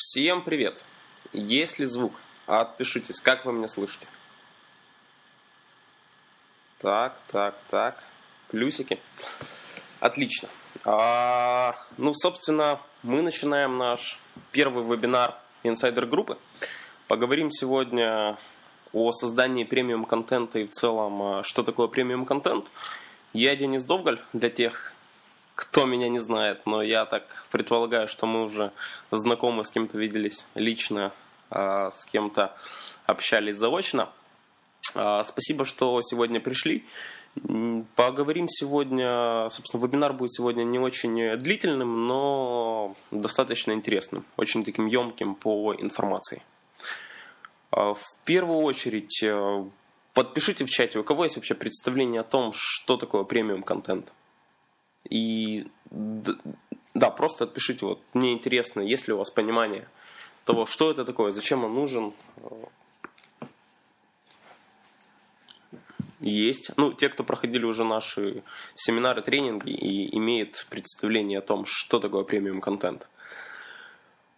Всем привет! Есть ли звук? Отпишитесь, как вы меня слышите? Так, так, так. Плюсики. Отлично. А, ну, собственно, мы начинаем наш первый вебинар инсайдер-группы. Поговорим сегодня о создании премиум-контента и в целом, а, что такое премиум-контент. Я Денис Довгаль, для тех, кто меня не знает, но я так предполагаю, что мы уже знакомы, с кем-то виделись лично, а, с кем-то общались заочно. А, спасибо, что сегодня пришли. Поговорим сегодня, собственно, вебинар будет сегодня не очень длительным, но достаточно интересным, очень таким емким по информации. А, в первую очередь, э, подпишите в чате, у кого есть вообще представление о том, что такое премиум контент. И да, просто отпишите, вот мне интересно, есть ли у вас понимание того, что это такое, зачем он нужен. Есть. Ну, те, кто проходили уже наши семинары, тренинги и имеют представление о том, что такое премиум контент.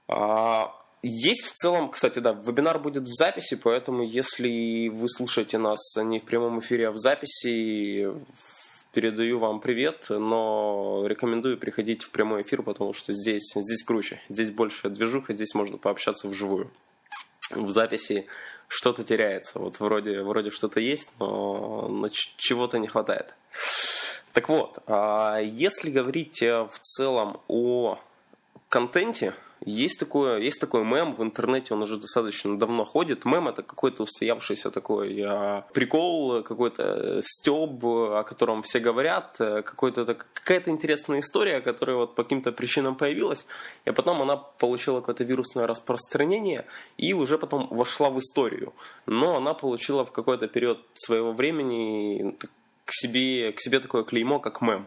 А, есть в целом, кстати, да, вебинар будет в записи, поэтому если вы слушаете нас не в прямом эфире, а в записи, передаю вам привет, но рекомендую приходить в прямой эфир, потому что здесь, здесь круче, здесь больше движуха, здесь можно пообщаться вживую. В записи что-то теряется, вот вроде, вроде что-то есть, но, но чего-то не хватает. Так вот, а если говорить э, в целом о контенте, есть такое, есть такой мем в интернете, он уже достаточно давно ходит. Мем это какой-то устоявшийся такой а, прикол, какой-то стеб, о котором все говорят, какой-то, какая-то интересная история, которая вот по каким-то причинам появилась, и потом она получила какое-то вирусное распространение и уже потом вошла в историю. Но она получила в какой-то период своего времени к себе, к себе такое клеймо, как мем.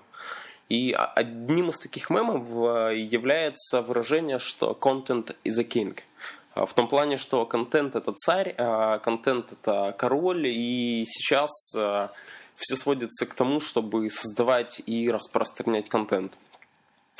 И одним из таких мемов э, является выражение, что content is a king. А, в том плане, что контент это царь, а контент это король, и сейчас э, все сводится к тому, чтобы создавать и распространять контент.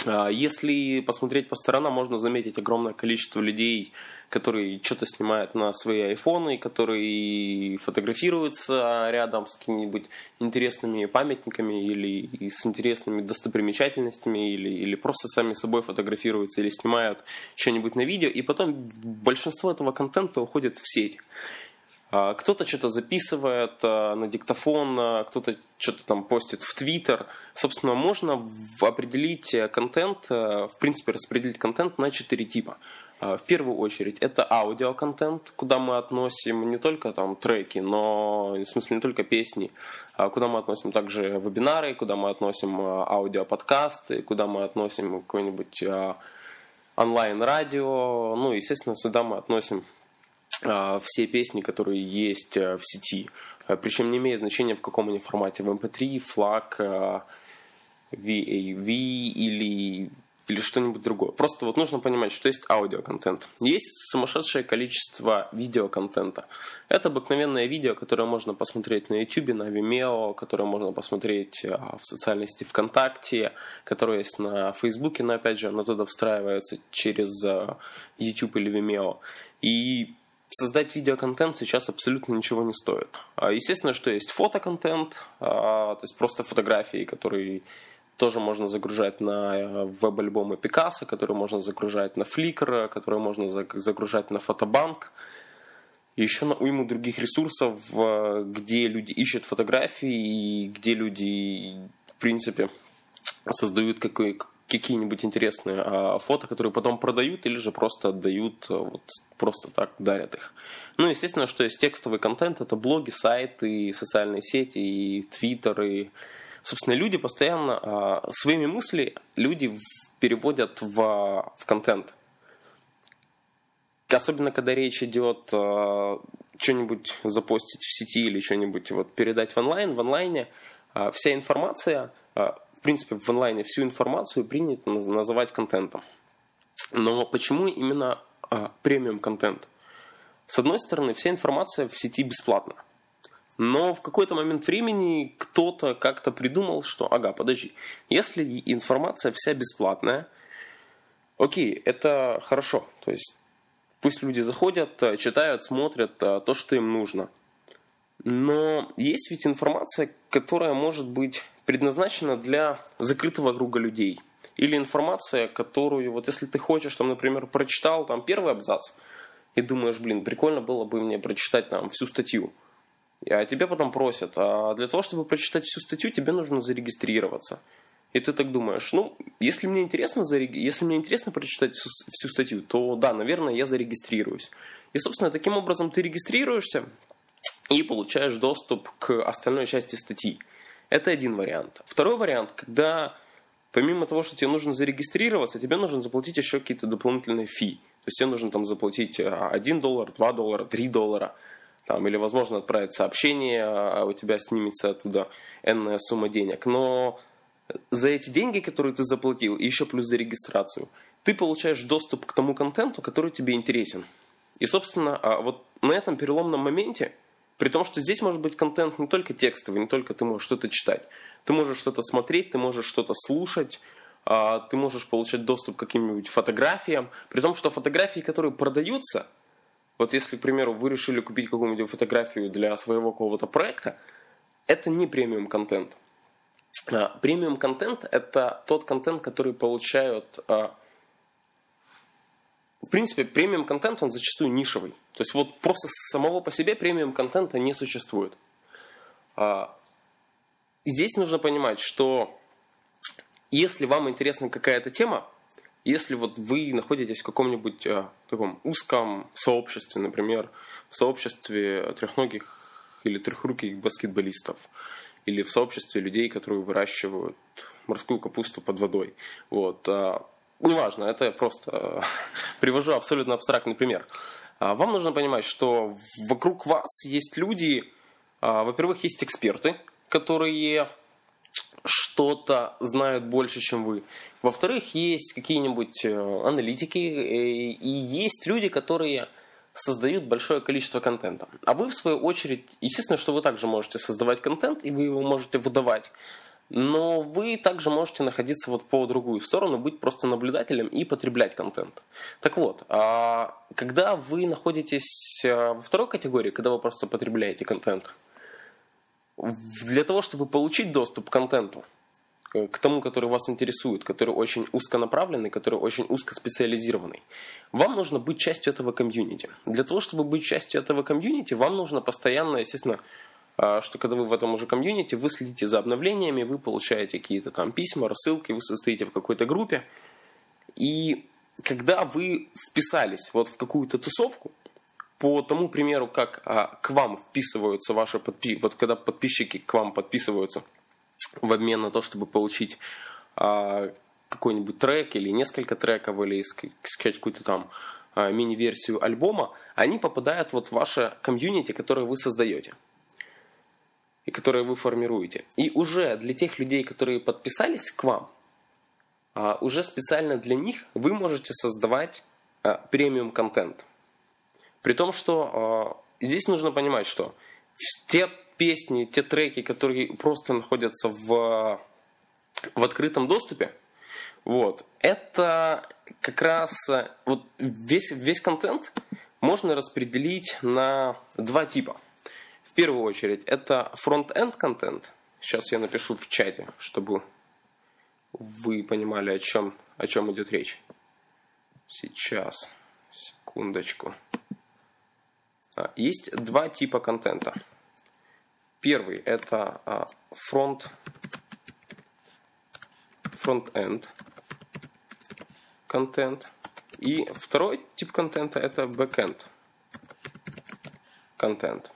А, если посмотреть по сторонам, можно заметить огромное количество людей, которые что-то снимают на свои айфоны, которые фотографируются рядом с какими-нибудь интересными памятниками или с интересными достопримечательностями, или, или просто сами собой фотографируются, или снимают что-нибудь на видео, и потом большинство этого контента уходит в сеть. А, кто-то что-то записывает а, на диктофон, а, кто-то что-то там постит в Твиттер. Собственно, можно определить э, контент, э, в принципе, распределить контент на четыре типа. В первую очередь это аудиоконтент, куда мы относим не только там треки, но в смысле не только песни, куда мы относим также вебинары, куда мы относим аудиоподкасты, куда мы относим какое-нибудь онлайн-радио, ну, естественно, сюда мы относим все песни, которые есть э, в сети. Э, Причем не имеет значения в каком они формате. В MP3, флаг, VAV или, или что-нибудь другое. Просто вот нужно понимать, что есть аудиоконтент. Есть сумасшедшее количество видеоконтента. Это обыкновенное видео, которое можно посмотреть на YouTube, на Vimeo, которое можно посмотреть в социальной сети ВКонтакте, которое есть на Фейсбуке, но опять же оно туда встраивается через YouTube или Vimeo. И создать видеоконтент сейчас абсолютно ничего не стоит. А, естественно, что есть фотоконтент, а, то есть просто фотографии, которые тоже можно загружать на э, веб-альбомы Пикассо, которые можно загружать на Flickr, которые можно загружать на фотобанк. И еще на уйму других ресурсов, где люди ищут фотографии и где люди, в принципе, создают какой, какие-нибудь интересные а, фото, которые потом продают или же просто отдают, а, вот, просто так дарят их. Ну, естественно, что есть текстовый контент, это блоги, сайты, социальные сети, и твиттер, и, собственно, люди постоянно а, своими мыслями люди переводят в, в контент. Особенно, когда речь идет а, что-нибудь запостить в сети или что-нибудь вот, передать в онлайн, в онлайне а, вся информация а, принципе, в онлайне всю информацию принято называть контентом. Но почему именно а, премиум контент? С одной стороны, вся информация в сети бесплатна. Но в какой-то момент времени кто-то как-то придумал, что, ага, подожди, если информация вся бесплатная, окей, это хорошо. То есть Пусть люди заходят, э, читают, смотрят э, то, что им нужно. Но есть ведь информация, которая может быть предназначена для закрытого круга людей. Или информация, которую, вот если ты хочешь, там, например, прочитал там первый абзац, и думаешь, блин, прикольно было бы мне прочитать там всю статью. А тебе потом просят, а для того, чтобы прочитать всю статью, тебе нужно зарегистрироваться. И ты так думаешь, ну, если мне интересно, зареги... если мне интересно прочитать всю статью, то да, наверное, я зарегистрируюсь. И, собственно, таким образом ты регистрируешься и получаешь доступ к остальной части статьи. Это один вариант. Второй вариант, когда помимо того, что тебе нужно зарегистрироваться, тебе нужно заплатить еще какие-то дополнительные фи. То есть тебе нужно там заплатить 1 доллар, 2 доллара, 3 доллара. Там, или, возможно, отправить сообщение, а у тебя снимется оттуда энная сумма денег. Но за эти деньги, которые ты заплатил, и еще плюс за регистрацию, ты получаешь доступ к тому контенту, который тебе интересен. И, собственно, а вот на этом переломном моменте, при том, что здесь может быть контент не только текстовый, не только ты можешь что-то читать, ты можешь что-то смотреть, ты можешь что-то слушать, а, ты можешь получать доступ к каким-нибудь фотографиям, при том, что фотографии, которые продаются, вот если, к примеру, вы решили купить какую-нибудь фотографию для своего какого-то проекта, это не премиум контент. А, премиум контент – это тот контент, который получают... Принципе, премиум контент, он зачастую нишевый. То есть вот просто самого по себе премиум контента не существует. А, здесь нужно понимать, что если вам интересна какая-то тема, если вот вы находитесь в каком-нибудь э, таком узком сообществе, например, в сообществе трехногих или трехруких баскетболистов, или в сообществе людей, которые выращивают морскую капусту под водой. Вот. А, неважно, это я просто привожу абсолютно абстрактный пример. А, вам нужно понимать, что вокруг вас есть люди, а, во-первых, есть эксперты, которые что-то знают больше, чем вы. Во-вторых, есть какие-нибудь э, аналитики, э, и есть люди, которые создают большое количество контента. А вы, в свою очередь, естественно, что вы также можете создавать контент, и вы его можете выдавать. Но вы также можете находиться вот по другую сторону, быть просто наблюдателем и потреблять контент. Так вот, а когда вы находитесь э, во второй категории, когда вы просто потребляете контент, для того, чтобы получить доступ к контенту, к тому, который вас интересует, который очень узконаправленный, который очень узкоспециализированный. Вам нужно быть частью этого комьюнити. Для того, чтобы быть частью этого комьюнити, вам нужно постоянно, естественно, а, что когда вы в этом уже комьюнити, вы следите за обновлениями, вы получаете какие-то там письма, рассылки, вы состоите в какой-то группе. И когда вы вписались вот в какую-то тусовку, по тому примеру, как а, к вам вписываются ваши подписчики, вот когда подписчики к вам подписываются – в обмен на то, чтобы получить а, какой-нибудь трек или несколько треков, или скачать какую-то там а, мини-версию альбома, они попадают вот в ваше комьюнити, которое вы создаете и которое вы формируете. И уже для тех людей, которые подписались к вам, а, уже специально для них вы можете создавать а, премиум контент. При том, что а, здесь нужно понимать, что те песни, те треки, которые просто находятся в, в открытом доступе, вот, это как раз вот весь, весь контент можно распределить на два типа. В первую очередь, это front-end контент. Сейчас я напишу в чате, чтобы вы понимали, о чем, о чем идет речь. Сейчас, секундочку. А, есть два типа контента. Первый это а, front front-end контент. И второй тип контента это back-end контент.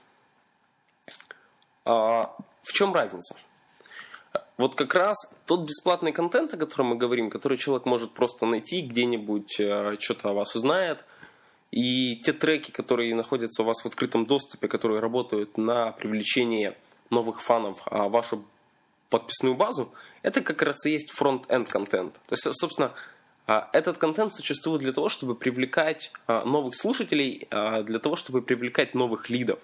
А в чем разница? Вот как раз тот бесплатный контент, о котором мы говорим, который человек может просто найти где-нибудь, а, что-то о вас узнает, и те треки, которые находятся у вас в открытом доступе, которые работают на привлечение новых фанов в вашу подписную базу, это как раз и есть фронт-энд контент. То есть, собственно, а, этот контент существует для того, чтобы привлекать а, новых слушателей, а, для того, чтобы привлекать новых лидов.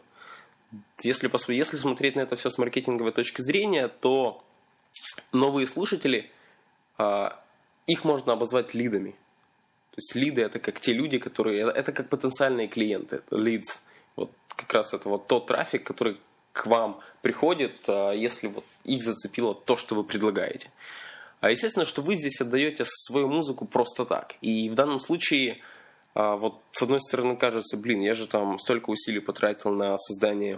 Если, если смотреть на это все с маркетинговой точки зрения, то новые слушатели, их можно обозвать лидами. То есть лиды это как те люди, которые... Это как потенциальные клиенты, leads. Вот как раз это вот тот трафик, который к вам приходит, а, если вот их зацепило то, что вы предлагаете. А естественно, что вы здесь отдаете свою музыку просто так. И в данном случае а, вот с одной стороны кажется, блин, я же там столько усилий потратил на создание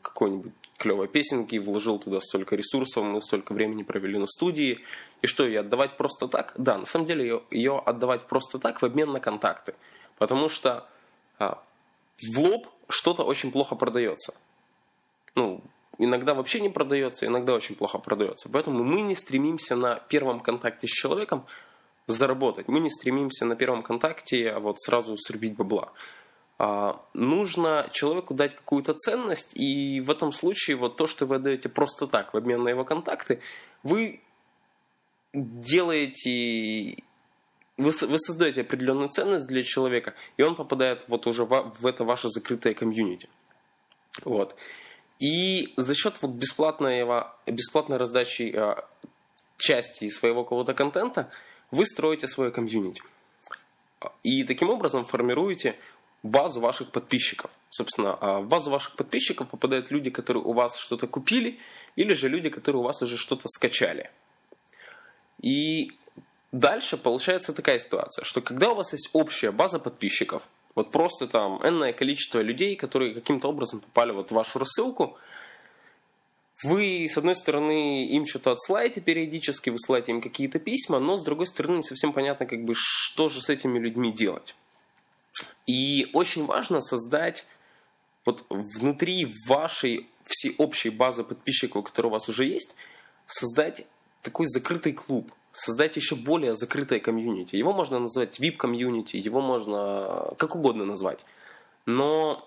какой-нибудь клевой песенки, вложил туда столько ресурсов, мы столько времени провели на студии. И что, ее отдавать просто так? Да, на самом деле ее, ее отдавать просто так в обмен на контакты. Потому что а, в лоб что-то очень плохо продается. Ну, иногда вообще не продается, иногда очень плохо продается. Поэтому мы не стремимся на первом контакте с человеком заработать. Мы не стремимся на первом контакте а вот сразу срубить бабла. А, нужно человеку дать какую-то ценность, и в этом случае вот то, что вы даете просто так в обмен на его контакты, вы делаете вы, вы создаете определенную ценность для человека, и он попадает вот уже в, в это ваше закрытое комьюнити. Вот. И за счет вот бесплатного, бесплатной раздачи э, части своего какого-то контента вы строите свое комьюнити. И таким образом формируете базу ваших подписчиков. Собственно, а в базу ваших подписчиков попадают люди, которые у вас что-то купили, или же люди, которые у вас уже что-то скачали. И дальше получается такая ситуация, что когда у вас есть общая база подписчиков, вот просто там энное количество людей, которые каким-то образом попали вот в вашу рассылку. Вы, с одной стороны, им что-то отсылаете периодически, высылаете им какие-то письма, но, с другой стороны, не совсем понятно, как бы, что же с этими людьми делать. И очень важно создать вот внутри вашей всей общей базы подписчиков, которая у вас уже есть, создать такой закрытый клуб – создать еще более закрытое комьюнити. Его можно назвать VIP-комьюнити, его можно как угодно назвать. Но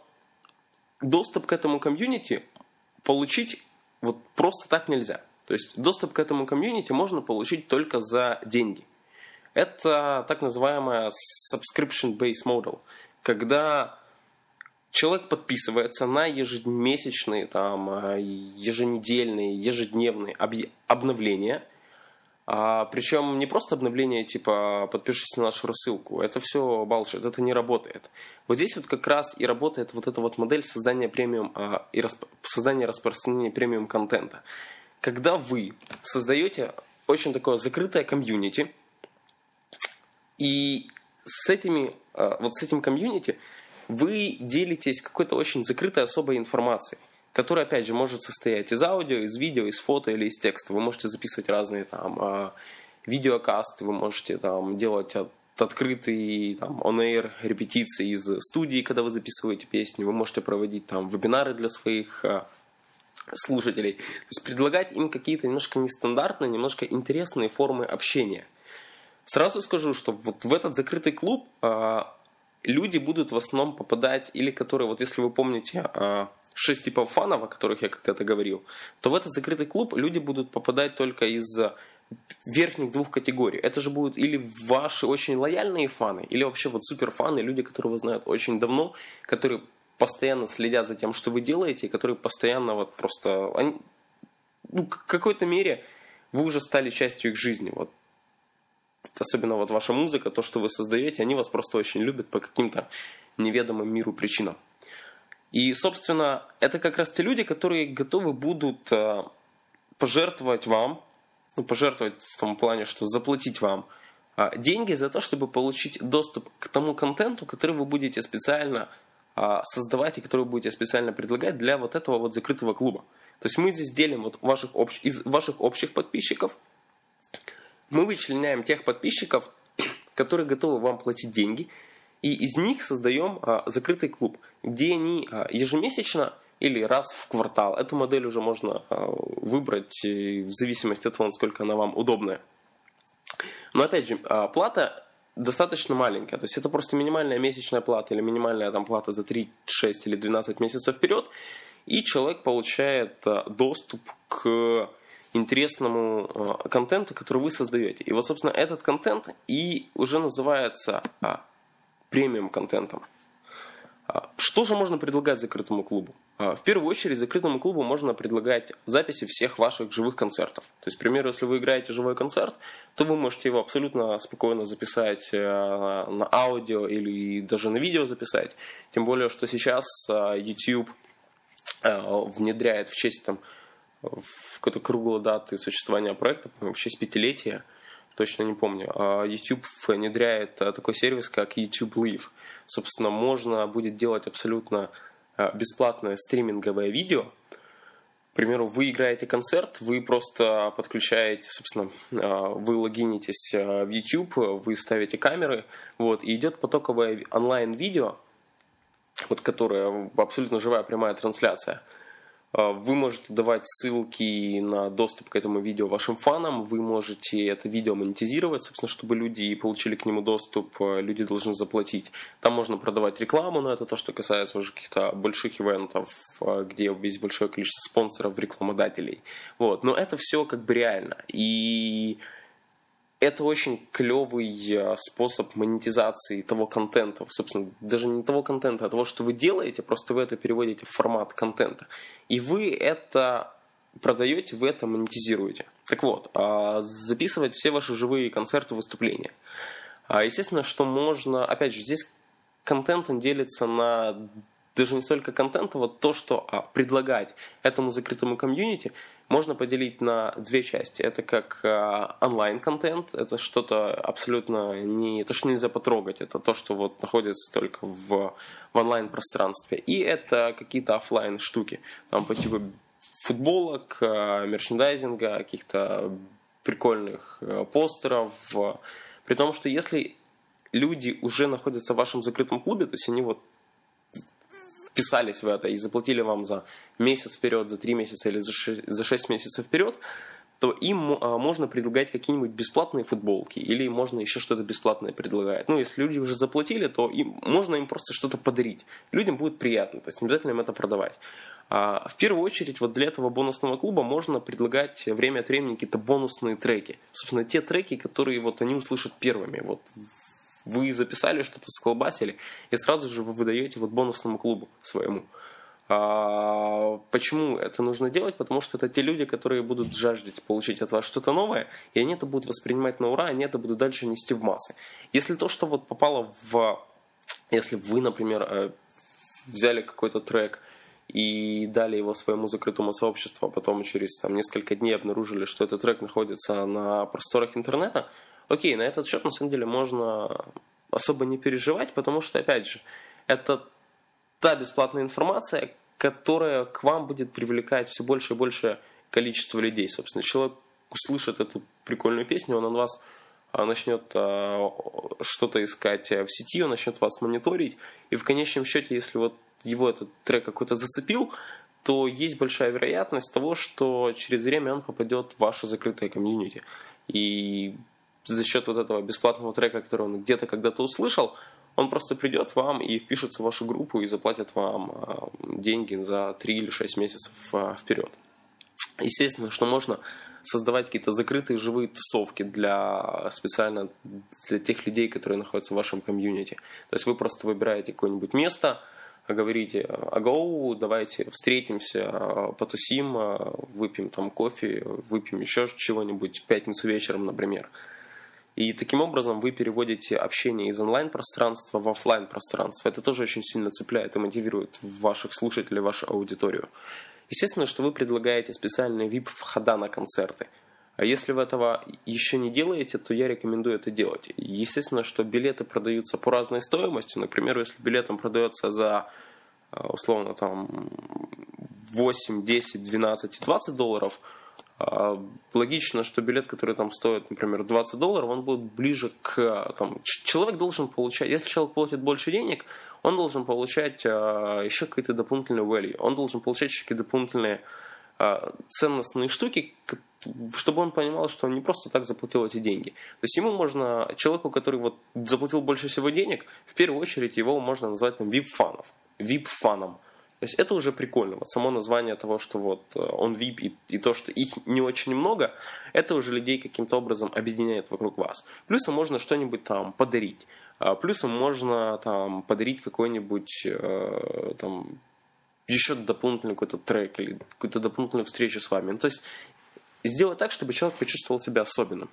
доступ к этому комьюнити получить вот просто так нельзя. То есть доступ к этому комьюнити можно получить только за деньги. Это так называемая subscription-based model, когда человек подписывается на ежемесячные, там, еженедельные, ежедневные обновления – а, причем не просто обновление типа подпишись на нашу рассылку. Это все балшит, это не работает. Вот здесь вот как раз и работает вот эта вот модель создания премиум а, и расп... создания распространения премиум контента. Когда вы создаете очень такое закрытое комьюнити, и с этими, а, вот с этим комьюнити вы делитесь какой-то очень закрытой особой информацией который, опять же, может состоять из аудио, из видео, из фото или из текста. Вы можете записывать разные там а, видеокасты, вы можете там делать от, открытые там on-air репетиции из студии, когда вы записываете песни. Вы можете проводить там вебинары для своих а, слушателей. То есть предлагать им какие-то немножко нестандартные, немножко интересные формы общения. Сразу скажу, что вот в этот закрытый клуб а, люди будут в основном попадать, или которые, вот если вы помните, шесть типов фанов, о которых я когда-то говорил, то в этот закрытый клуб люди будут попадать только из верхних двух категорий. Это же будут или ваши очень лояльные фаны, или вообще вот суперфаны, люди, которые вы знают очень давно, которые постоянно следят за тем, что вы делаете, и которые постоянно вот просто... Они, ну, в какой-то мере вы уже стали частью их жизни. Вот особенно вот ваша музыка, то, что вы создаете, они вас просто очень любят по каким-то неведомым миру причинам. И, собственно, это как раз те люди, которые готовы будут э, пожертвовать вам, ну, пожертвовать в том плане, что заплатить вам э, деньги за то, чтобы получить доступ к тому контенту, который вы будете специально э, создавать и который вы будете специально предлагать для вот этого вот закрытого клуба. То есть мы здесь делим вот ваших общ... из ваших общих подписчиков, мы вычленяем тех подписчиков, которые готовы вам платить деньги – и из них создаем а, закрытый клуб, где они а, ежемесячно или раз в квартал. Эту модель уже можно а, выбрать в зависимости от того, насколько она вам удобная. Но опять же, плата достаточно маленькая. То есть это просто минимальная месячная плата или минимальная там, плата за 3, 6 или 12 месяцев вперед. И человек получает доступ к интересному контенту, который вы создаете. И вот, собственно, этот контент и уже называется премиум контентом. А, что же можно предлагать закрытому клубу? А, в первую очередь, закрытому клубу можно предлагать записи всех ваших живых концертов. То есть, к примеру, если вы играете живой концерт, то вы можете его абсолютно спокойно записать э, на аудио или даже на видео записать. Тем более, что сейчас э, YouTube э, внедряет в честь там, в какой-то круглой даты существования проекта, в честь пятилетия, точно не помню, а YouTube внедряет такой сервис, как YouTube Live. Собственно, можно будет делать абсолютно Э, бесплатное стриминговое видео. К примеру, вы играете концерт, вы просто подключаете, собственно, э, вы логинитесь э, в YouTube, вы ставите камеры, вот, и идет потоковое онлайн-видео, вот, которое абсолютно живая прямая трансляция – вы можете давать ссылки на доступ к этому видео вашим фанам. Вы можете это видео монетизировать, собственно, чтобы люди получили к нему доступ. А, люди должны заплатить. Там можно продавать рекламу, но это то, что касается уже каких-то больших ивентов, а, где есть большое количество спонсоров, рекламодателей. Вот. Но это все как бы реально. И это очень клевый э, способ монетизации того контента, собственно, даже не того контента, а того, что вы делаете, просто вы это переводите в формат контента. И вы это продаете, вы это монетизируете. Так вот, а, записывать все ваши живые концерты, выступления. А, естественно, что можно, опять же, здесь контент он делится на даже не столько контента, вот то, что а, предлагать этому закрытому комьюнити, можно поделить на две части. Это как а, онлайн-контент, это что-то абсолютно не то, что нельзя потрогать, это то, что вот находится только в, в онлайн-пространстве. И это какие-то офлайн штуки, там по типу футболок, а, мерчендайзинга, каких-то прикольных а, постеров. При том, что если люди уже находятся в вашем закрытом клубе, то есть они вот вписались в это и заплатили вам за месяц вперед, за три месяца или за шесть, за шесть месяцев вперед, то им а, можно предлагать какие-нибудь бесплатные футболки или можно еще что-то бесплатное предлагать. Ну, если люди уже заплатили, то им, можно им просто что-то подарить. Людям будет приятно, то есть не обязательно им это продавать. А в первую очередь, вот для этого бонусного клуба можно предлагать время от времени какие-то бонусные треки. Собственно, те треки, которые вот они услышат первыми. Вот вы записали что-то, сколбасили, и сразу же вы выдаете вот бонусному клубу своему. А, почему это нужно делать? Потому что это те люди, которые будут жаждать получить от вас что-то новое, и они это будут воспринимать на ура, они это будут дальше нести в массы. Если то, что вот попало в... Если вы, например, э, взяли какой-то трек и дали его своему закрытому сообществу, а потом через там, несколько дней обнаружили, что этот трек находится на просторах интернета, окей, на этот счет на самом деле можно особо не переживать, потому что, опять же, это та бесплатная информация, которая к вам будет привлекать все больше и больше количество людей. Собственно, человек услышит эту прикольную песню, он на вас а, начнет а, что-то искать в сети, он начнет вас мониторить, и в конечном счете, если вот его этот трек какой-то зацепил, то есть большая вероятность того, что через время он попадет в ваше закрытое комьюнити. И за счет вот этого бесплатного трека, который он где-то когда-то услышал, он просто придет вам и впишется в вашу группу и заплатит вам а, деньги за 3 или 6 месяцев а, вперед. Естественно, что можно создавать какие-то закрытые живые тусовки для специально для тех людей, которые находятся в вашем комьюнити. То есть вы просто выбираете какое-нибудь место, говорите, агоу, давайте встретимся, потусим, выпьем там кофе, выпьем еще чего-нибудь в пятницу вечером, например. И таким образом вы переводите общение из онлайн-пространства в офлайн пространство Это тоже очень сильно цепляет и мотивирует ваших слушателей, вашу аудиторию. Естественно, что вы предлагаете специальные VIP-входа на концерты. А если вы этого еще не делаете, то я рекомендую это делать. Естественно, что билеты продаются по разной стоимости. Например, если билет там продается за условно там 8, 10, 12 20 долларов – логично, что билет, который там стоит, например, 20 долларов, он будет ближе к... Там, человек должен получать... Если человек платит больше денег, он должен получать а, еще какие-то дополнительные value. Он должен получать еще какие-то дополнительные а, ценностные штуки, чтобы он понимал, что он не просто так заплатил эти деньги. То есть ему можно, человеку, который вот заплатил больше всего денег, в первую очередь его можно назвать там VIP-фаном. То есть это уже прикольно. Вот само название того, что вот э, он VIP и, и то, что их не очень много, это уже людей каким-то образом объединяет вокруг вас. Плюс можно что-нибудь там подарить. Плюсом можно там подарить какой-нибудь там еще дополнительный какой-то трек или какую-то дополнительную встречу с вами. Ну, то есть сделать так, чтобы человек почувствовал себя особенным.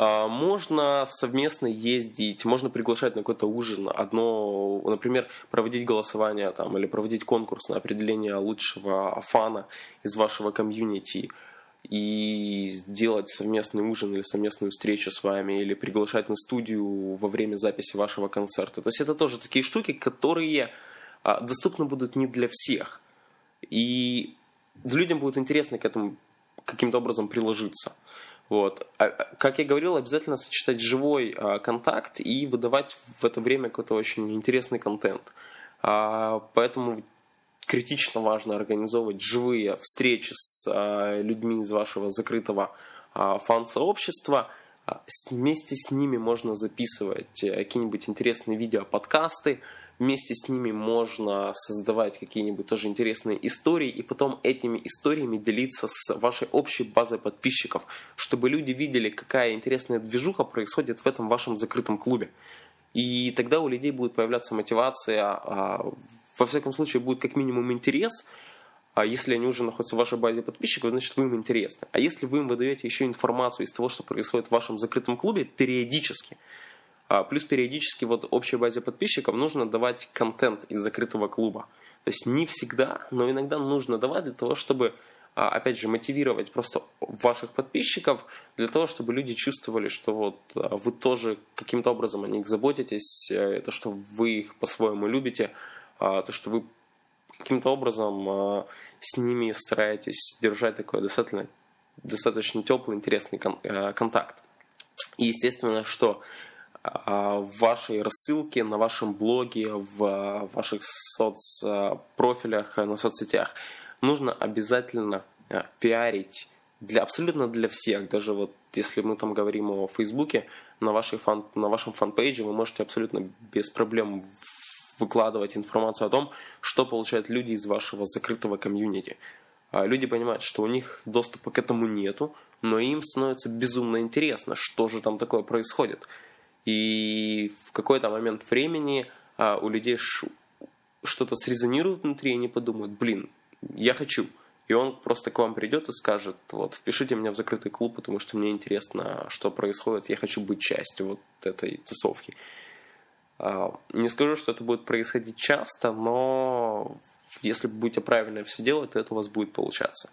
А, можно совместно ездить, можно приглашать на какой-то ужин, одно, например, проводить голосование там, или проводить конкурс на определение лучшего фана из вашего комьюнити и сделать совместный ужин или совместную встречу с вами, или приглашать на студию во время записи вашего концерта. То есть это тоже такие штуки, которые а, доступны будут не для всех. И людям будет интересно к этому каким-то образом приложиться. Вот. А, а, как я говорил, обязательно сочетать живой а, контакт и выдавать в это время какой-то очень интересный контент. Поэтому критично важно организовывать живые встречи с людьми из вашего закрытого фан-сообщества. А, вместе с ними можно записывать э, какие-нибудь интересные видео, подкасты, Вместе с ними можно создавать какие-нибудь тоже интересные истории и потом этими историями делиться с вашей общей базой подписчиков, чтобы люди видели, какая интересная движуха происходит в этом вашем закрытом клубе. И тогда у людей будет появляться мотивация, а, во всяком случае будет как минимум интерес, а если они уже находятся в вашей базе подписчиков, значит вы им интересны. А если вы им выдаете еще информацию из того, что происходит в вашем закрытом клубе периодически – плюс периодически вот общей базе подписчиков нужно давать контент из закрытого клуба. То есть не всегда, но иногда нужно давать для того, чтобы а, опять же, мотивировать просто ваших подписчиков для того, чтобы люди чувствовали, что вот а, вы тоже каким-то образом о них заботитесь, э, то, что вы их по-своему любите, то, что вы каким-то образом с ними стараетесь держать такой достаточно, достаточно теплый, интересный э, контакт. И естественно, что а, в вашей рассылке, на вашем блоге, в ваших соцпрофилях, на соцсетях. Нужно обязательно а, пиарить для, абсолютно для всех. Даже вот если мы там говорим о Фейсбуке, на, вашей фан, на вашем fan page е вы можете абсолютно без проблем выкладывать информацию о том, что получают люди из вашего закрытого комьюнити. А, люди понимают, что у них доступа к этому нету, но им становится безумно интересно, что же там такое происходит – и в какой-то момент времени а, у людей что-то срезонирует внутри, и они подумают, блин, я хочу. И он просто к вам придет и скажет, вот, впишите меня в закрытый клуб, потому что мне интересно, что происходит, я хочу быть частью вот этой тусовки. А, не скажу, что это будет происходить часто, но если будете правильно все делать, то это у вас будет получаться.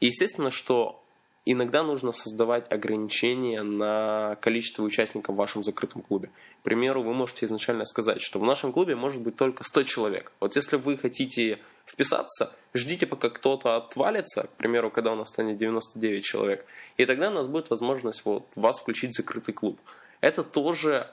И естественно, что Иногда нужно создавать ограничения на количество участников в вашем закрытом клубе. К примеру, вы можете изначально сказать, что в нашем клубе может быть только 100 человек. Вот если вы хотите вписаться, ждите, пока кто-то отвалится, к примеру, когда у нас станет 99 человек, и тогда у нас будет возможность вот вас включить в закрытый клуб. Это тоже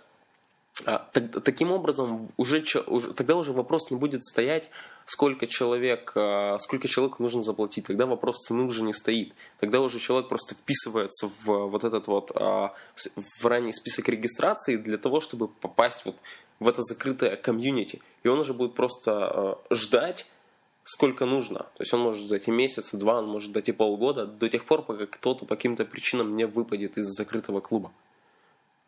таким образом, уже, уже, тогда уже вопрос не будет стоять, сколько человек, а, сколько человек нужно заплатить. Тогда вопрос цены уже не стоит. Тогда уже человек просто вписывается в вот этот вот а, в ранний список регистрации для того, чтобы попасть вот в это закрытое комьюнити. И он уже будет просто ждать, сколько нужно. То есть он может ждать и месяц, два, он может ждать и полгода, до тех пор, пока кто-то по каким-то причинам не выпадет из закрытого клуба.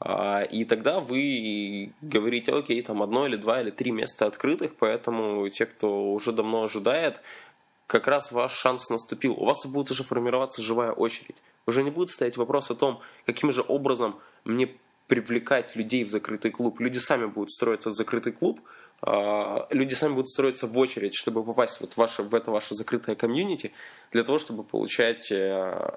А, и тогда вы говорите, окей, там одно или два или три места открытых, поэтому те, кто уже давно ожидает, как раз ваш шанс наступил. У вас будет уже формироваться живая очередь. Уже не будет стоять вопрос о том, каким же образом мне привлекать людей в закрытый клуб. Люди сами будут строиться в закрытый клуб, а, люди сами будут строиться в очередь, чтобы попасть вот в, ваше, в это ваше закрытое комьюнити, для того, чтобы получать э,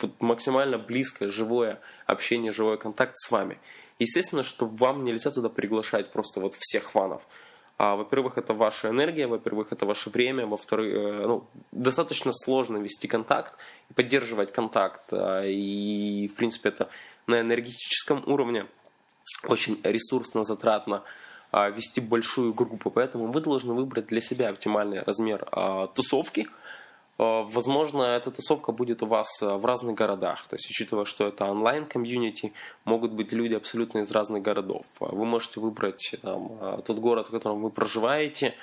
вот максимально близкое, живое общение, живой контакт с вами. Естественно, что вам нельзя туда приглашать просто вот всех фанов. А, во-первых, это ваша энергия, во-первых, это ваше время, во-вторых, э, ну, достаточно сложно вести контакт, поддерживать контакт, а, и, в принципе, это на энергетическом уровне очень ресурсно, затратно а, вести большую группу, поэтому вы должны выбрать для себя оптимальный размер а, тусовки – Э, возможно, эта тусовка будет у вас э, в разных городах. То есть, учитывая, что это онлайн-комьюнити, могут быть люди абсолютно из разных городов. Вы можете выбрать там, э, тот город, в котором вы проживаете,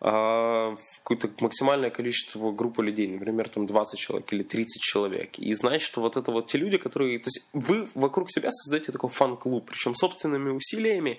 какое-то максимальное количество группы людей, например, там 20 человек или 30 человек. И знаете, что вот это вот те люди, которые... То есть вы вокруг себя создаете такой фан-клуб, причем собственными усилиями,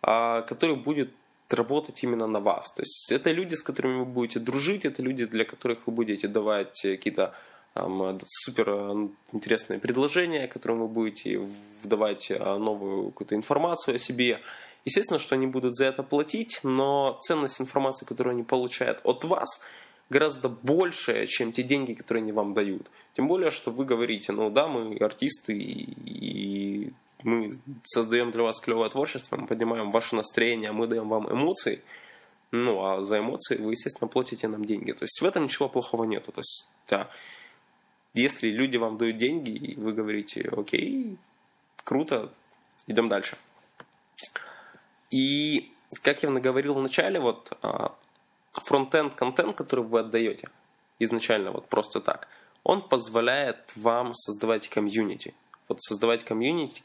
который будет работать именно на вас. То есть это люди, с которыми вы будете дружить, это люди, для которых вы будете давать какие-то там, супер э, интересные предложения, которым вы будете вдавать э, новую какую-то информацию о себе. Естественно, что они будут за это платить, но ценность информации, которую они получают от вас, гораздо больше, чем те деньги, которые они вам дают. Тем более, что вы говорите, ну да, мы артисты, и мы создаем для вас клевое творчество, мы поднимаем ваше настроение, мы даем вам эмоции, ну, а за эмоции вы, естественно, платите нам деньги. То есть в этом ничего плохого нет. То есть, да, если люди вам дают деньги, и вы говорите, окей, круто, идем дальше. И, как я наговорил в начале, вот а, фронтенд контент, который вы отдаете изначально, вот просто так, он позволяет вам создавать комьюнити. Вот создавать комьюнити,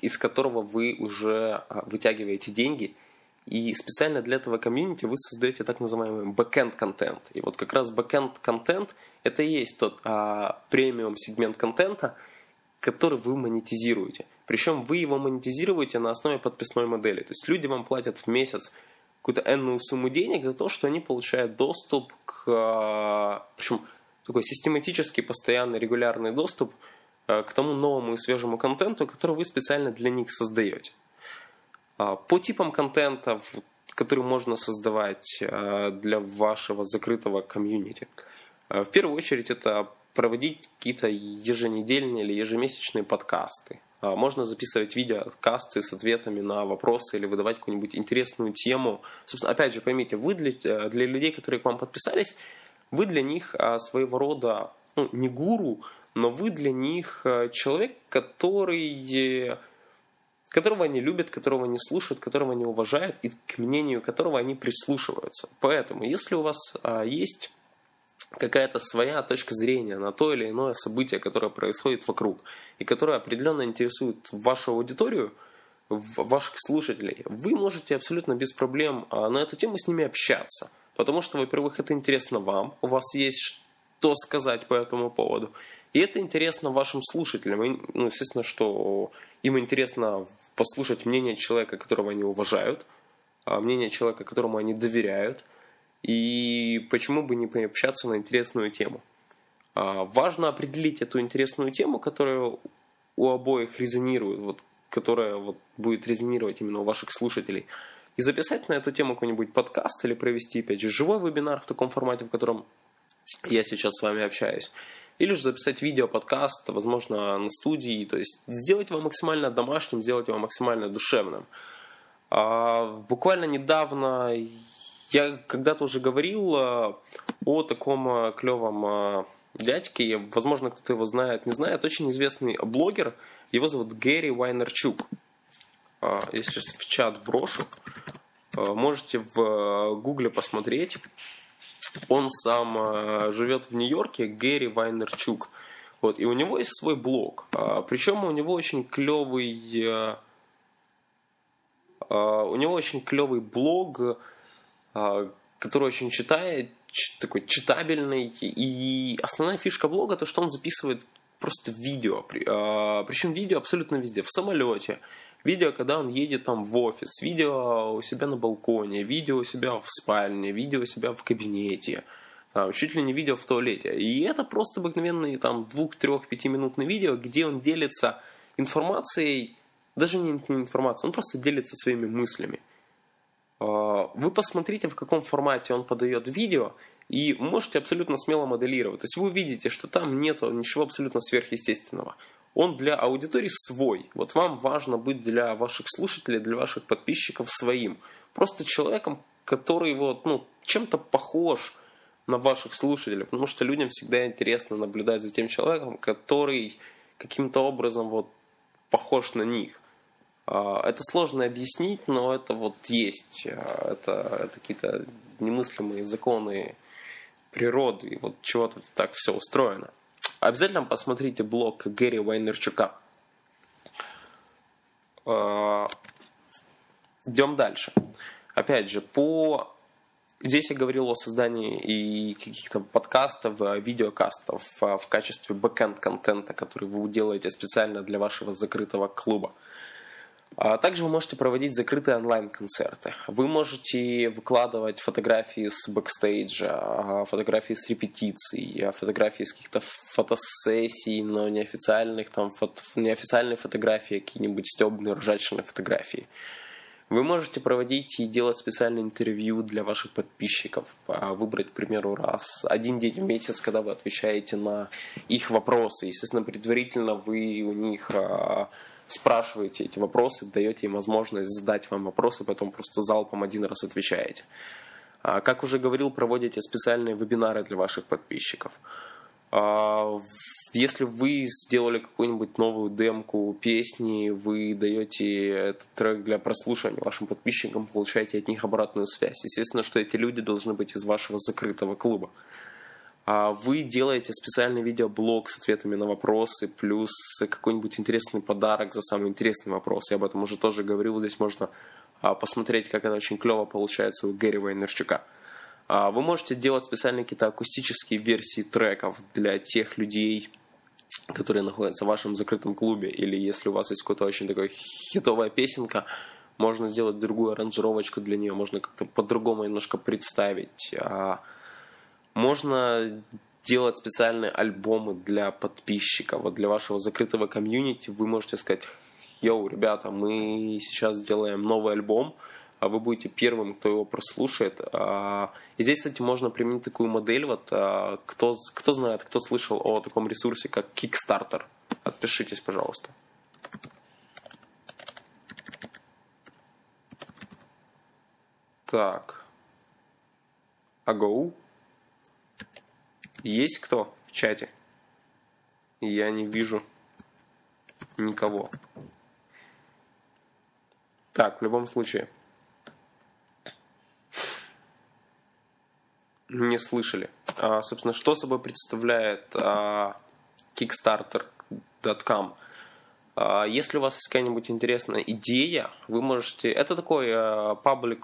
из которого вы уже а, вытягиваете деньги – и специально для этого комьюнити вы создаете так называемый backend контент. И вот как раз backend контент это и есть тот а, премиум сегмент контента, который вы монетизируете. Причем вы его монетизируете на основе подписной модели. То есть люди вам платят в месяц какую-то энную сумму денег за то, что они получают доступ к... А, причем такой систематический, постоянный, регулярный доступ к тому новому и свежему контенту, который вы специально для них создаете. А, по типам контента, который можно создавать а, для вашего закрытого комьюнити. А, в первую очередь это проводить какие-то еженедельные или ежемесячные подкасты. Можно записывать видеокасты с ответами на вопросы или выдавать какую-нибудь интересную тему. Собственно, опять же, поймите, вы для, для людей, которые к вам подписались, вы для них своего рода, ну, не гуру, но вы для них человек, который которого они любят, которого они слушают, которого они уважают и к мнению которого они прислушиваются. Поэтому, если у вас а, есть какая-то своя точка зрения на то или иное событие, которое происходит вокруг, и которое определенно интересует вашу аудиторию, ваших слушателей, вы можете абсолютно без проблем а, на эту тему с ними общаться. Потому что, во-первых, это интересно вам, у вас есть что сказать по этому поводу. И это интересно вашим слушателям. И, ну, естественно, что им интересно послушать мнение человека, которого они уважают, а, мнение человека, которому они доверяют. И почему бы не пообщаться на интересную тему. А, важно определить эту интересную тему, которая у обоих резонирует, вот, которая вот, будет резонировать именно у ваших слушателей. И записать на эту тему какой-нибудь подкаст или провести, опять же, живой вебинар в таком формате, в котором я сейчас с вами общаюсь или же записать видео, подкаст, возможно, на студии, то есть сделать его максимально домашним, сделать его максимально душевным. А, буквально недавно я когда-то уже говорил а, о таком а, клевом дядьке, возможно, кто-то его знает, не знает, очень известный блогер, его зовут Гэри Вайнерчук. Я сейчас в чат брошу. Можете в гугле посмотреть. Он сам э, живет в Нью-Йорке, Гэри Вайнерчук. Вот, и у него есть свой блог. А, причем у него очень клевый... Э, а, у него очень клевый блог, а, который очень читает, такой читабельный. И основная фишка блога то, что он записывает просто видео. А, Причем видео абсолютно везде. В самолете, Видео, когда он едет там в офис, видео у себя на балконе, видео у себя в спальне, видео у себя в кабинете, там, чуть ли не видео в туалете. И это просто обыкновенные там двух, трех, пятиминутные видео, где он делится информацией, даже не информацией, он просто делится своими мыслями. А, вы посмотрите, в каком формате он подает видео, и можете абсолютно смело моделировать. То есть вы увидите, что там нет ничего абсолютно сверхъестественного он для аудитории свой. Вот вам важно быть для ваших слушателей, для ваших подписчиков своим. Просто человеком, который вот, ну, чем-то похож на ваших слушателей, потому что людям всегда интересно наблюдать за тем человеком, который каким-то образом вот похож на них. А, это сложно объяснить, но это вот есть. А, это, это какие-то немыслимые законы природы, и вот чего-то так все устроено. Обязательно посмотрите блог Гэри Вайнерчука. А, идем дальше. Опять же, по Здесь я говорил о создании и каких-то подкастов, э, видеокастов э, в качестве back-end контента, который вы делаете специально для вашего закрытого клуба. А также вы можете проводить закрытые онлайн-концерты. Вы можете выкладывать фотографии с бэкстейджа, а, фотографии с репетиций, а, фотографии с каких-то фотосессий, но неофициальных, там, фото, неофициальные фотографии, какие-нибудь стебные ржачные фотографии. Вы можете проводить и делать специальные интервью для ваших подписчиков. Выбрать, к примеру, раз один день в месяц, когда вы отвечаете на их вопросы. Естественно, предварительно вы у них спрашиваете эти вопросы, даете им возможность задать вам вопросы, потом просто залпом один раз отвечаете. А, как уже говорил, проводите специальные вебинары для ваших подписчиков. Если вы сделали какую-нибудь новую демку песни, вы даете этот трек для прослушивания вашим подписчикам, получаете от них обратную связь. Естественно, что эти люди должны быть из вашего закрытого клуба. А вы делаете специальный видеоблог с ответами на вопросы, плюс какой-нибудь интересный подарок за самый интересный вопрос. Я об этом уже тоже говорил. Здесь можно а, посмотреть, как это очень клево получается у Гэри Вайнерчука. А, вы можете делать специальные какие-то акустические версии треков для тех людей, которые находятся в вашем закрытом клубе, или если у вас есть какая-то очень такая хитовая песенка, можно сделать другую аранжировочку для нее, можно как-то по-другому немножко представить. Можно делать специальные альбомы для подписчиков, вот для вашего закрытого комьюнити. Вы можете сказать, йоу, ребята, мы сейчас делаем новый альбом, а вы будете первым, кто его прослушает. А, и здесь, кстати, можно применить такую модель. Вот, а, кто, кто знает, кто слышал о таком ресурсе, как Kickstarter? Отпишитесь, пожалуйста. Так. Агоу? Есть кто в чате? Я не вижу никого. Так, в любом случае. не слышали. А, собственно, что собой представляет а, Kickstarter.com? А, если у вас есть какая-нибудь интересная идея, вы можете... Это такой а, public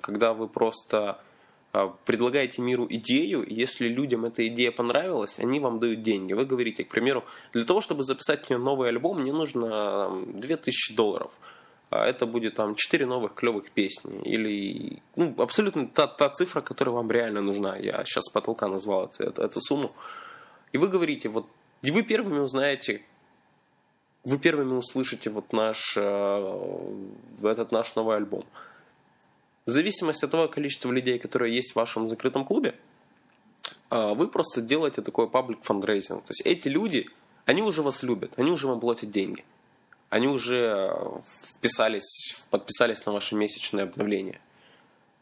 когда вы просто предлагаете миру идею, и если людям эта идея понравилась, они вам дают деньги. Вы говорите, к примеру, для того, чтобы записать новый альбом, мне нужно 2000 долларов а это будет там 4 новых клевых песни. Или ну, абсолютно та, та цифра, которая вам реально нужна. Я сейчас с потолка назвал это, это, эту сумму. И вы говорите, вот, и вы первыми узнаете, вы первыми услышите вот наш, э, этот наш новый альбом. В зависимости от того количества людей, которые есть в вашем закрытом клубе, э, вы просто делаете такой public fundraising. То есть эти люди, они уже вас любят, они уже вам платят деньги – они уже вписались, подписались на ваше месячное обновление.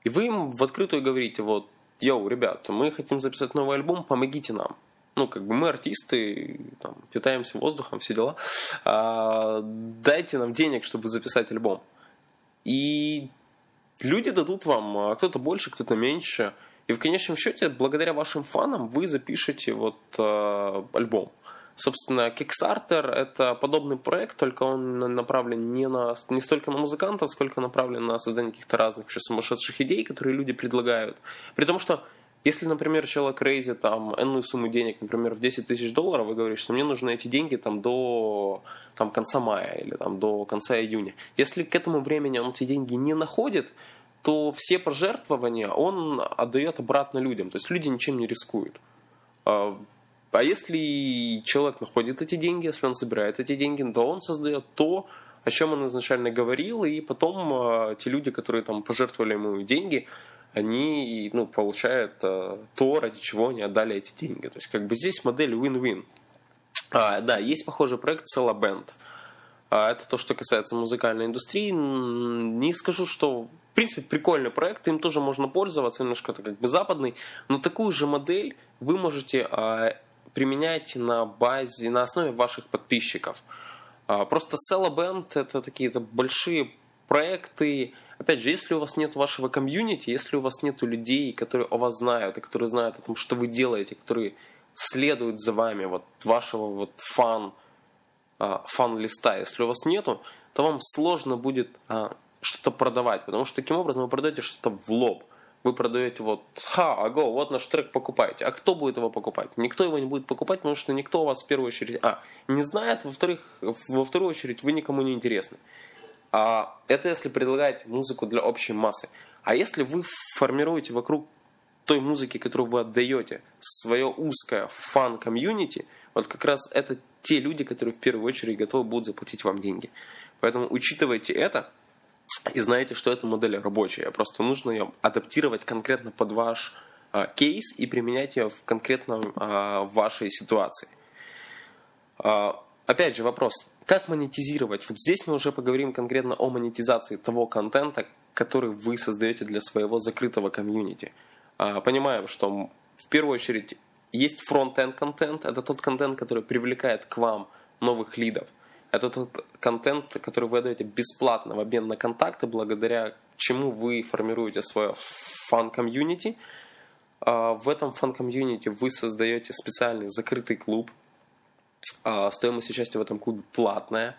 И вы им в открытую говорите, вот, yo, ребят, мы хотим записать новый альбом, помогите нам. Ну, как бы мы артисты, там, питаемся воздухом, все дела. А, дайте нам денег, чтобы записать альбом. И люди дадут вам, а кто-то больше, кто-то меньше. И в конечном счете, благодаря вашим фанам, вы запишете вот э, альбом. Собственно, Kickstarter — это подобный проект, только он направлен не, на, не столько на музыкантов, сколько направлен на создание каких-то разных вообще сумасшедших идей, которые люди предлагают. При том, что если, например, человек рейзит там энную сумму денег, например, в 10 тысяч долларов, вы говорите, что мне нужны эти деньги там до там, конца мая или там, до конца июня. Если к этому времени он эти деньги не находит, то все пожертвования он отдает обратно людям. То есть люди ничем не рискуют. А, а если человек находит эти деньги, если он собирает эти деньги, то он создает то, о чем он изначально говорил, и потом э, те люди, которые там пожертвовали ему деньги, они ну, получают э, то, ради чего они отдали эти деньги. То есть как бы здесь модель win-win. А, да, есть похожий проект Celaband. А, это то, что касается музыкальной индустрии. Не скажу, что в принципе, прикольный проект, им тоже можно пользоваться, немножко это как бы западный, но такую же модель вы можете а, применяйте на базе, на основе ваших подписчиков. А, просто Band это такие -то большие проекты. Опять же, если у вас нет вашего комьюнити, если у вас нет людей, которые о вас знают, и которые знают о том, что вы делаете, которые следуют за вами, вот вашего вот фан, а, фан-листа, если у вас нету, то вам сложно будет а, что-то продавать, потому что таким образом вы продаете что-то в лоб. вы продаете вот, ха, аго, вот наш трек покупайте. А кто будет его покупать? Никто его не будет покупать, потому что никто у вас в первую очередь, а, не знает, во-вторых, во вторую очередь вы никому не интересны. А, это если предлагать музыку для общей массы. А если вы формируете вокруг той музыки, которую вы отдаете, свое узкое фан-комьюнити, вот как раз это те люди, которые в первую очередь готовы будут заплатить вам деньги. Поэтому учитывайте это и знаете, что эта модель рабочая. Просто нужно ее адаптировать конкретно под ваш а, кейс и применять ее в конкретно а, вашей ситуации. А, опять же вопрос, как монетизировать? Вот здесь мы уже поговорим конкретно о монетизации того контента, который вы создаете для своего закрытого комьюнити. А, понимаем, что в первую очередь есть front-end контент, это тот контент, который привлекает к вам новых лидов. Это тот контент, который вы даете бесплатно в обмен на контакты, благодаря чему вы формируете свое фан-комьюнити. А, в этом фан-комьюнити вы создаете специальный закрытый клуб. А, стоимость участия в этом клубе платная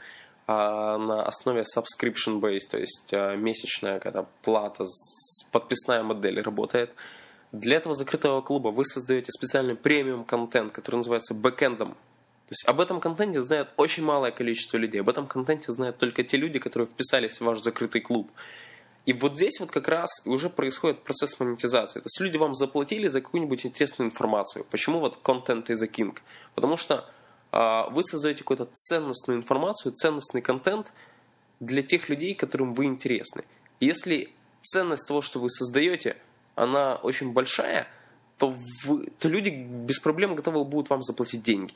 на основе subscription based, то есть месячная когда плата, подписная модель работает. Для этого закрытого клуба вы создаете специальный премиум контент, который называется бэкэндом. То есть об этом контенте знает очень малое количество людей. Об этом контенте знают только те люди, которые вписались в ваш закрытый клуб. И вот здесь вот как раз уже происходит процесс монетизации. То есть люди вам заплатили за какую-нибудь интересную информацию. Почему вот контент is a king? Потому что а, вы создаете какую-то ценностную информацию, ценностный контент для тех людей, которым вы интересны. Если ценность того, что вы создаете, она очень большая, то, вы, то люди без проблем готовы будут вам заплатить деньги.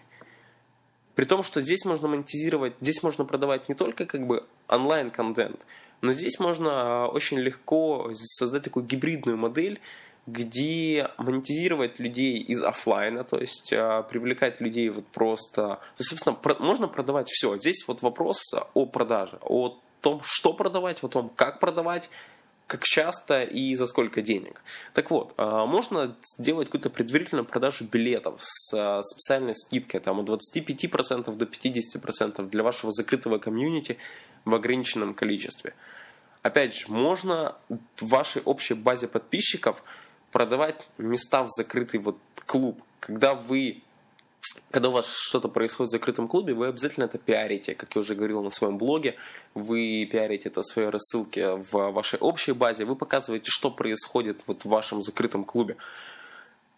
При том, что здесь можно монетизировать, здесь можно продавать не только как бы онлайн-контент, но здесь можно а, очень легко создать такую гибридную модель, где монетизировать людей из офлайна, то есть э, привлекать людей вот просто... То есть, собственно, про, можно продавать все. Здесь вот вопрос о продаже, о том, что продавать, о том, как продавать, как часто и за сколько денег. Так вот, а, можно сделать какую-то предварительную продажу билетов с а, специальной скидкой там, от 25% до 50% для вашего закрытого комьюнити в ограниченном количестве. Опять же, можно в вашей общей базе подписчиков продавать места в закрытый вот клуб. Когда вы когда у вас что-то происходит в закрытом клубе, вы обязательно это пиарите. Как я уже говорил на своем блоге, вы пиарите это в своей рассылке в вашей общей базе, вы показываете, что происходит вот в вашем закрытом клубе.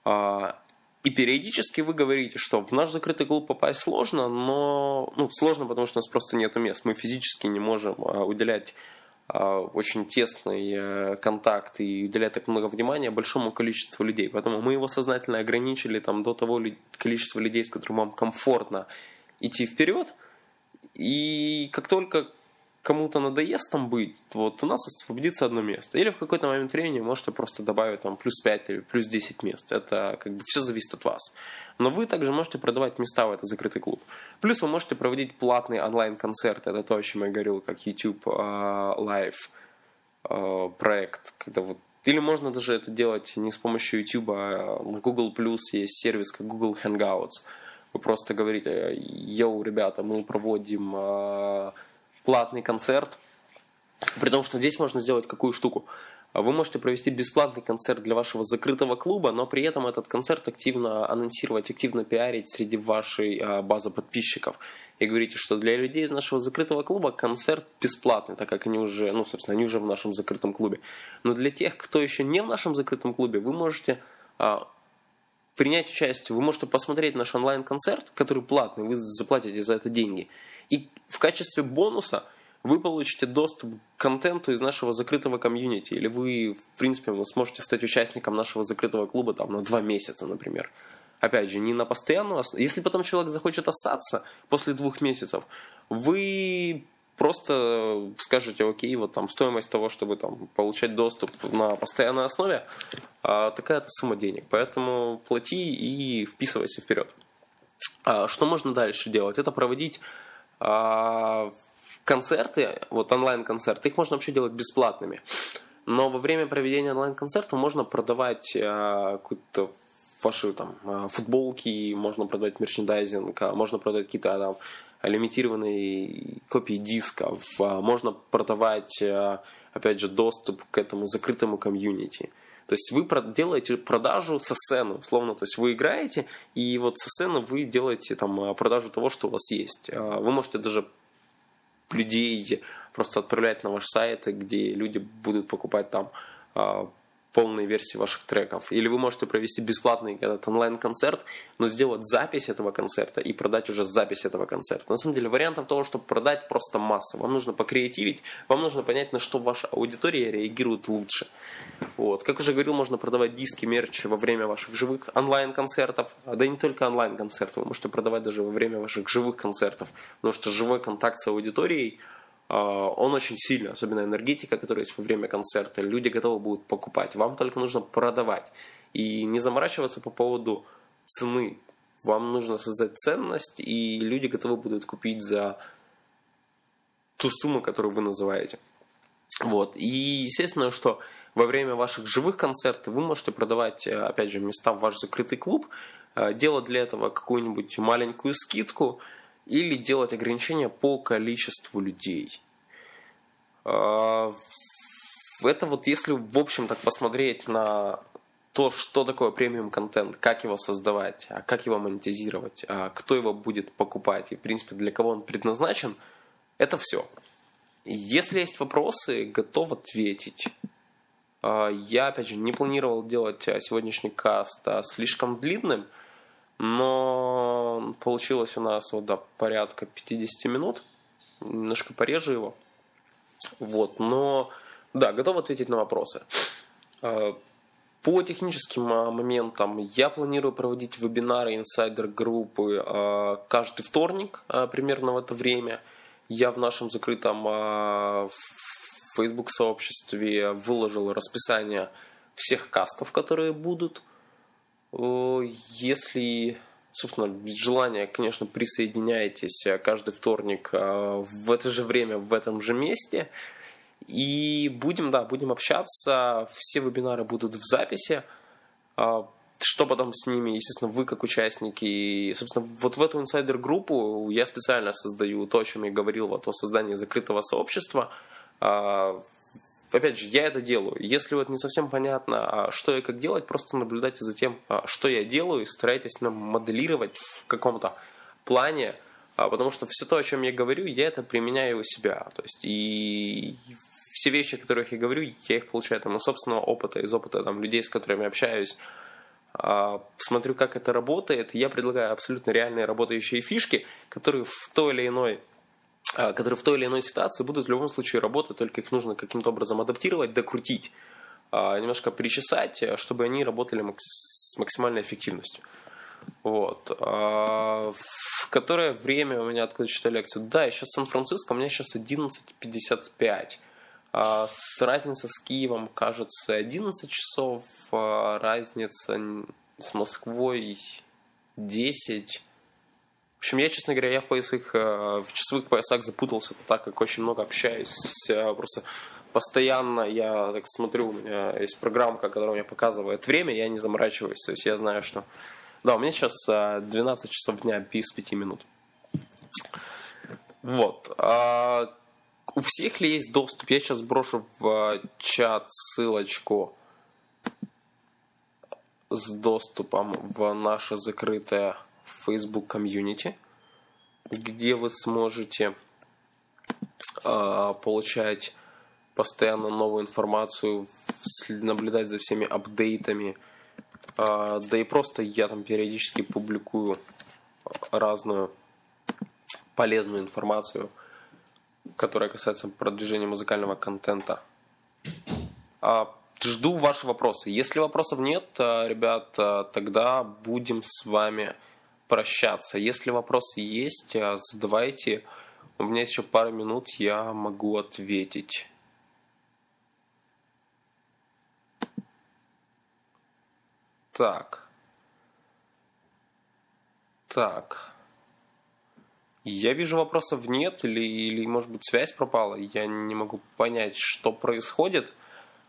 А, и периодически вы говорите, что в наш закрытый клуб попасть сложно, но ну, сложно, потому что у нас просто нет мест. Мы физически не можем а, уделять очень тесный э, контакт и уделяет так много внимания большому количеству людей. Поэтому мы его сознательно ограничили там, до того количества людей, с которым вам комфортно идти вперед. И как только кому-то надоест там быть, вот у нас освободится одно место. Или в какой-то момент времени можете просто добавить там плюс 5 или плюс 10 мест. Это как бы все зависит от вас. Но вы также можете продавать места в этот закрытый клуб. Плюс вы можете проводить платные онлайн-концерты. Это то, о чем я говорил, как YouTube uh, Live uh, проект. Когда вот или можно даже это делать не с помощью YouTube, а на Google Plus есть сервис, как Google Hangouts. Вы просто говорите, йоу, ребята, мы проводим uh, платный концерт. При том, что здесь можно сделать какую штуку. Вы можете провести бесплатный концерт для вашего закрытого клуба, но при этом этот концерт активно анонсировать, активно пиарить среди вашей а, базы подписчиков. И говорите, что для людей из нашего закрытого клуба концерт бесплатный, так как они уже, ну, собственно, они уже в нашем закрытом клубе. Но для тех, кто еще не в нашем закрытом клубе, вы можете а, принять участие, вы можете посмотреть наш онлайн-концерт, который платный, вы заплатите за это деньги – и в качестве бонуса вы получите доступ к контенту из нашего закрытого комьюнити. Или вы, в принципе, сможете стать участником нашего закрытого клуба там, на два месяца, например. Опять же, не на постоянную основу. Если потом человек захочет остаться после двух месяцев, вы просто скажете, окей, вот там стоимость того, чтобы там получать доступ на постоянной основе, а, такая-то сумма денег. Поэтому плати и вписывайся вперед. А, что можно дальше делать? Это проводить концерты, вот онлайн-концерты, их можно вообще делать бесплатными. Но во время проведения онлайн-концерта можно продавать а, какую-то ваши там а, футболки, можно продавать мерчендайзинг, можно продавать какие-то там лимитированные копии дисков, можно продавать, опять же, доступ к этому закрытому комьюнити. То есть вы делаете продажу со сцены, условно. То есть вы играете, и вот со сцены вы делаете там продажу того, что у вас есть. Вы можете даже людей просто отправлять на ваш сайт, где люди будут покупать там полные версии ваших треков. Или вы можете провести бесплатный этот онлайн-концерт, но сделать запись этого концерта и продать уже запись этого концерта. На самом деле вариантов того, чтобы продать, просто масса. Вам нужно покреативить, вам нужно понять, на что ваша аудитория реагирует лучше. Вот. Как уже говорил, можно продавать диски, мерч во время ваших живых онлайн-концертов. А да и не только онлайн-концертов, вы можете продавать даже во время ваших живых концертов. Потому что живой контакт с аудиторией – он очень сильный, особенно энергетика, которая есть во время концерта. Люди готовы будут покупать. Вам только нужно продавать. И не заморачиваться по поводу цены. Вам нужно создать ценность, и люди готовы будут купить за ту сумму, которую вы называете. Вот. И естественно, что во время ваших живых концертов вы можете продавать, э, опять же, места в ваш закрытый клуб, э, делать для этого какую-нибудь маленькую скидку – или делать ограничения по количеству людей. А, это вот если в общем так посмотреть на то, что такое премиум контент, как его создавать, а как его монетизировать, а кто его будет покупать и, в принципе, для кого он предназначен, это все. Если есть вопросы, готов ответить. Я, опять же, не планировал делать сегодняшний каст слишком длинным – но получилось у нас вот до порядка 50 минут. Немножко порежу его. Вот, но да, готов ответить на вопросы. А, по техническим а, моментам я планирую проводить вебинары инсайдер-группы а, каждый вторник примерно в это время. Я в нашем закрытом Facebook-сообществе выложил расписание всех кастов, которые будут. Если, собственно, без желания, конечно, присоединяйтесь э, каждый вторник э, в это же время, в этом же месте. И будем, да, будем общаться. Все вебинары будут в записи. Что потом с ними, естественно, вы как участники. И, собственно, вот в эту инсайдер-группу я специально создаю то, о чем я говорил, вот о создании закрытого сообщества. Опять же, я это делаю. Если вот не совсем понятно, а что и как делать, просто наблюдайте за тем, а, что я делаю, и старайтесь моделировать в каком-то плане, а, потому что все то, о чем я говорю, я это применяю у себя. То есть и все вещи, о которых я говорю, я их получаю там, из собственного опыта, из опыта там, людей, с которыми общаюсь, смотрю, как это работает, я предлагаю абсолютно реальные работающие фишки, которые в той или иной которые в той или иной ситуации будут в любом случае работать, только их нужно каким-то образом адаптировать, докрутить, а, немножко причесать, чтобы они работали с максимальной эффективностью. Вот. В которое время у меня читаю лекцию? Да, я сейчас в Сан-Франциско, у меня сейчас 11.55. С разница с Киевом, кажется, 11 часов, разница с Москвой 10 в общем, я, честно говоря, я в поясах, э, в часовых поясах запутался, так как очень много общаюсь, просто постоянно я так смотрю, у меня есть программка, которая мне показывает время, я не заморачиваюсь, то есть я знаю, что... Да, у меня сейчас 12 э, часов дня без 5 минут. Вот. А у всех ли есть доступ? Я сейчас брошу в чат ссылочку с доступом в наше закрытое Facebook комьюнити, где вы сможете э, получать постоянно новую информацию, наблюдать за всеми апдейтами. Э, да и просто я там периодически публикую разную полезную информацию, которая касается продвижения музыкального контента. А, жду ваши вопросы. Если вопросов нет, ребят, тогда будем с вами прощаться. Если вопросы есть, а, задавайте. У меня еще пару минут, я могу ответить. Так. Так. Я вижу вопросов нет, или, или может быть связь пропала. Я не могу понять, что происходит.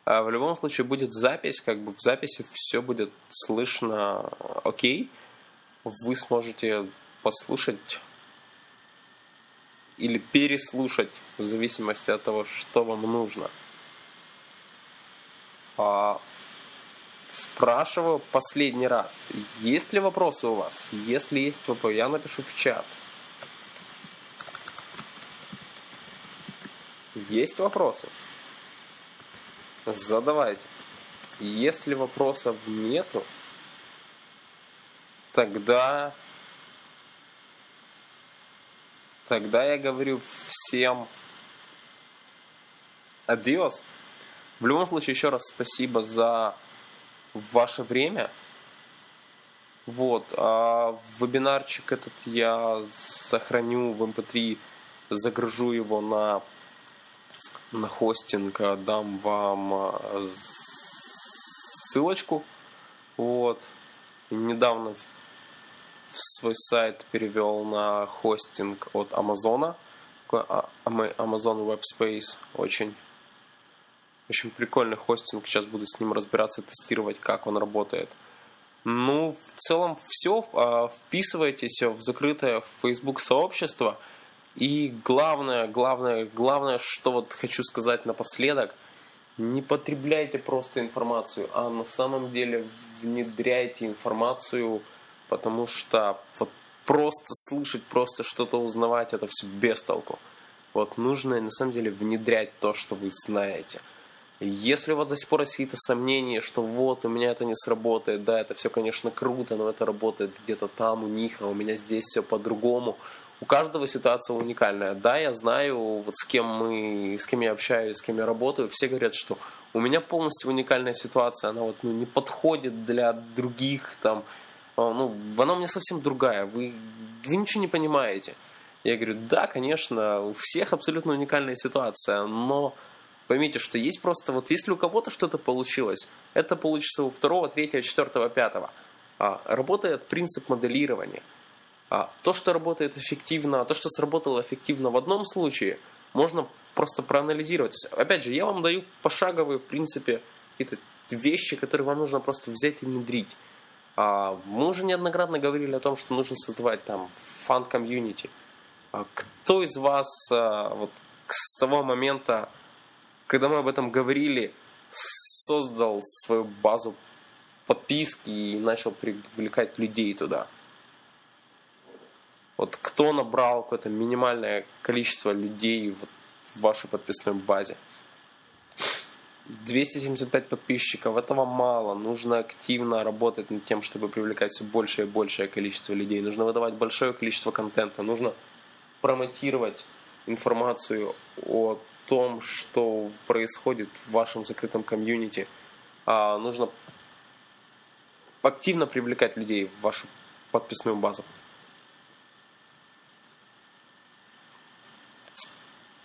А в любом случае будет запись, как бы в записи все будет слышно окей. Okay вы сможете послушать или переслушать в зависимости от того, что вам нужно. А, спрашиваю последний раз. Есть ли вопросы у вас? Если есть вопросы, я напишу в чат. Есть вопросы? Задавайте. Если вопросов нету, тогда тогда я говорю всем адиос. В любом случае, еще раз спасибо за ваше время. Вот. А вебинарчик этот я сохраню в MP3, загружу его на, на хостинг, дам вам а, ссылочку. Вот. Недавно свой сайт перевел на хостинг от Амазона. А, Amazon Web Space. Очень очень прикольный хостинг. Сейчас буду с ним разбираться, тестировать, как он работает. Ну, в целом все. А, вписывайтесь в закрытое Facebook сообщество. И главное, главное, главное, что вот хочу сказать напоследок, не потребляйте просто информацию, а на самом деле внедряйте информацию, потому что вот просто слышать, просто что-то узнавать, это все без толку. Вот нужно на самом деле внедрять то, что вы знаете – если у вас до сих пор есть какие-то сомнения, что вот у меня это не сработает, да, это все, конечно, круто, но это работает где-то там у них, а у меня здесь все по-другому. У каждого ситуация уникальная. Да, я знаю, вот с кем мы, с кем я общаюсь, с кем я работаю, все говорят, что у меня полностью уникальная ситуация, она вот ну, не подходит для других, там, а, ну, она у меня совсем другая, вы, вы ничего не понимаете. Я говорю, да, конечно, у всех абсолютно уникальная ситуация, но Поймите, что есть просто, вот если у кого-то что-то получилось, это получится у второго, третьего, четвертого, пятого. А, работает принцип моделирования. А, то, что работает эффективно, то, что сработало эффективно в одном случае, можно просто проанализировать. Есть, опять же, я вам даю пошаговые, в принципе, какие-то вещи, которые вам нужно просто взять и внедрить. А, мы уже неоднократно говорили о том, что нужно создавать там фан-комьюнити. А, кто из вас вот, с того момента когда мы об этом говорили, создал свою базу подписки и начал привлекать людей туда. Вот кто набрал какое-то минимальное количество людей вот в вашей подписной базе? 275 подписчиков, этого мало. Нужно активно работать над тем, чтобы привлекать все большее и большее количество людей. Нужно выдавать большое количество контента. Нужно промотировать информацию о том, что происходит в вашем закрытом комьюнити. А, нужно активно привлекать людей в вашу подписную базу.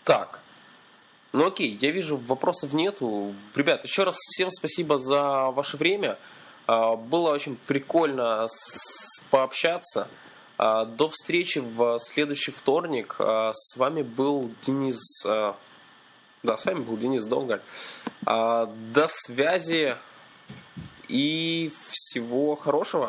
Так. Ну окей, я вижу, вопросов нету. Ребят, еще раз всем спасибо за ваше время. А, было очень прикольно пообщаться. А, до встречи в следующий вторник. А, с вами был Денис да, с вами был Денис Долга. А, до связи и всего хорошего.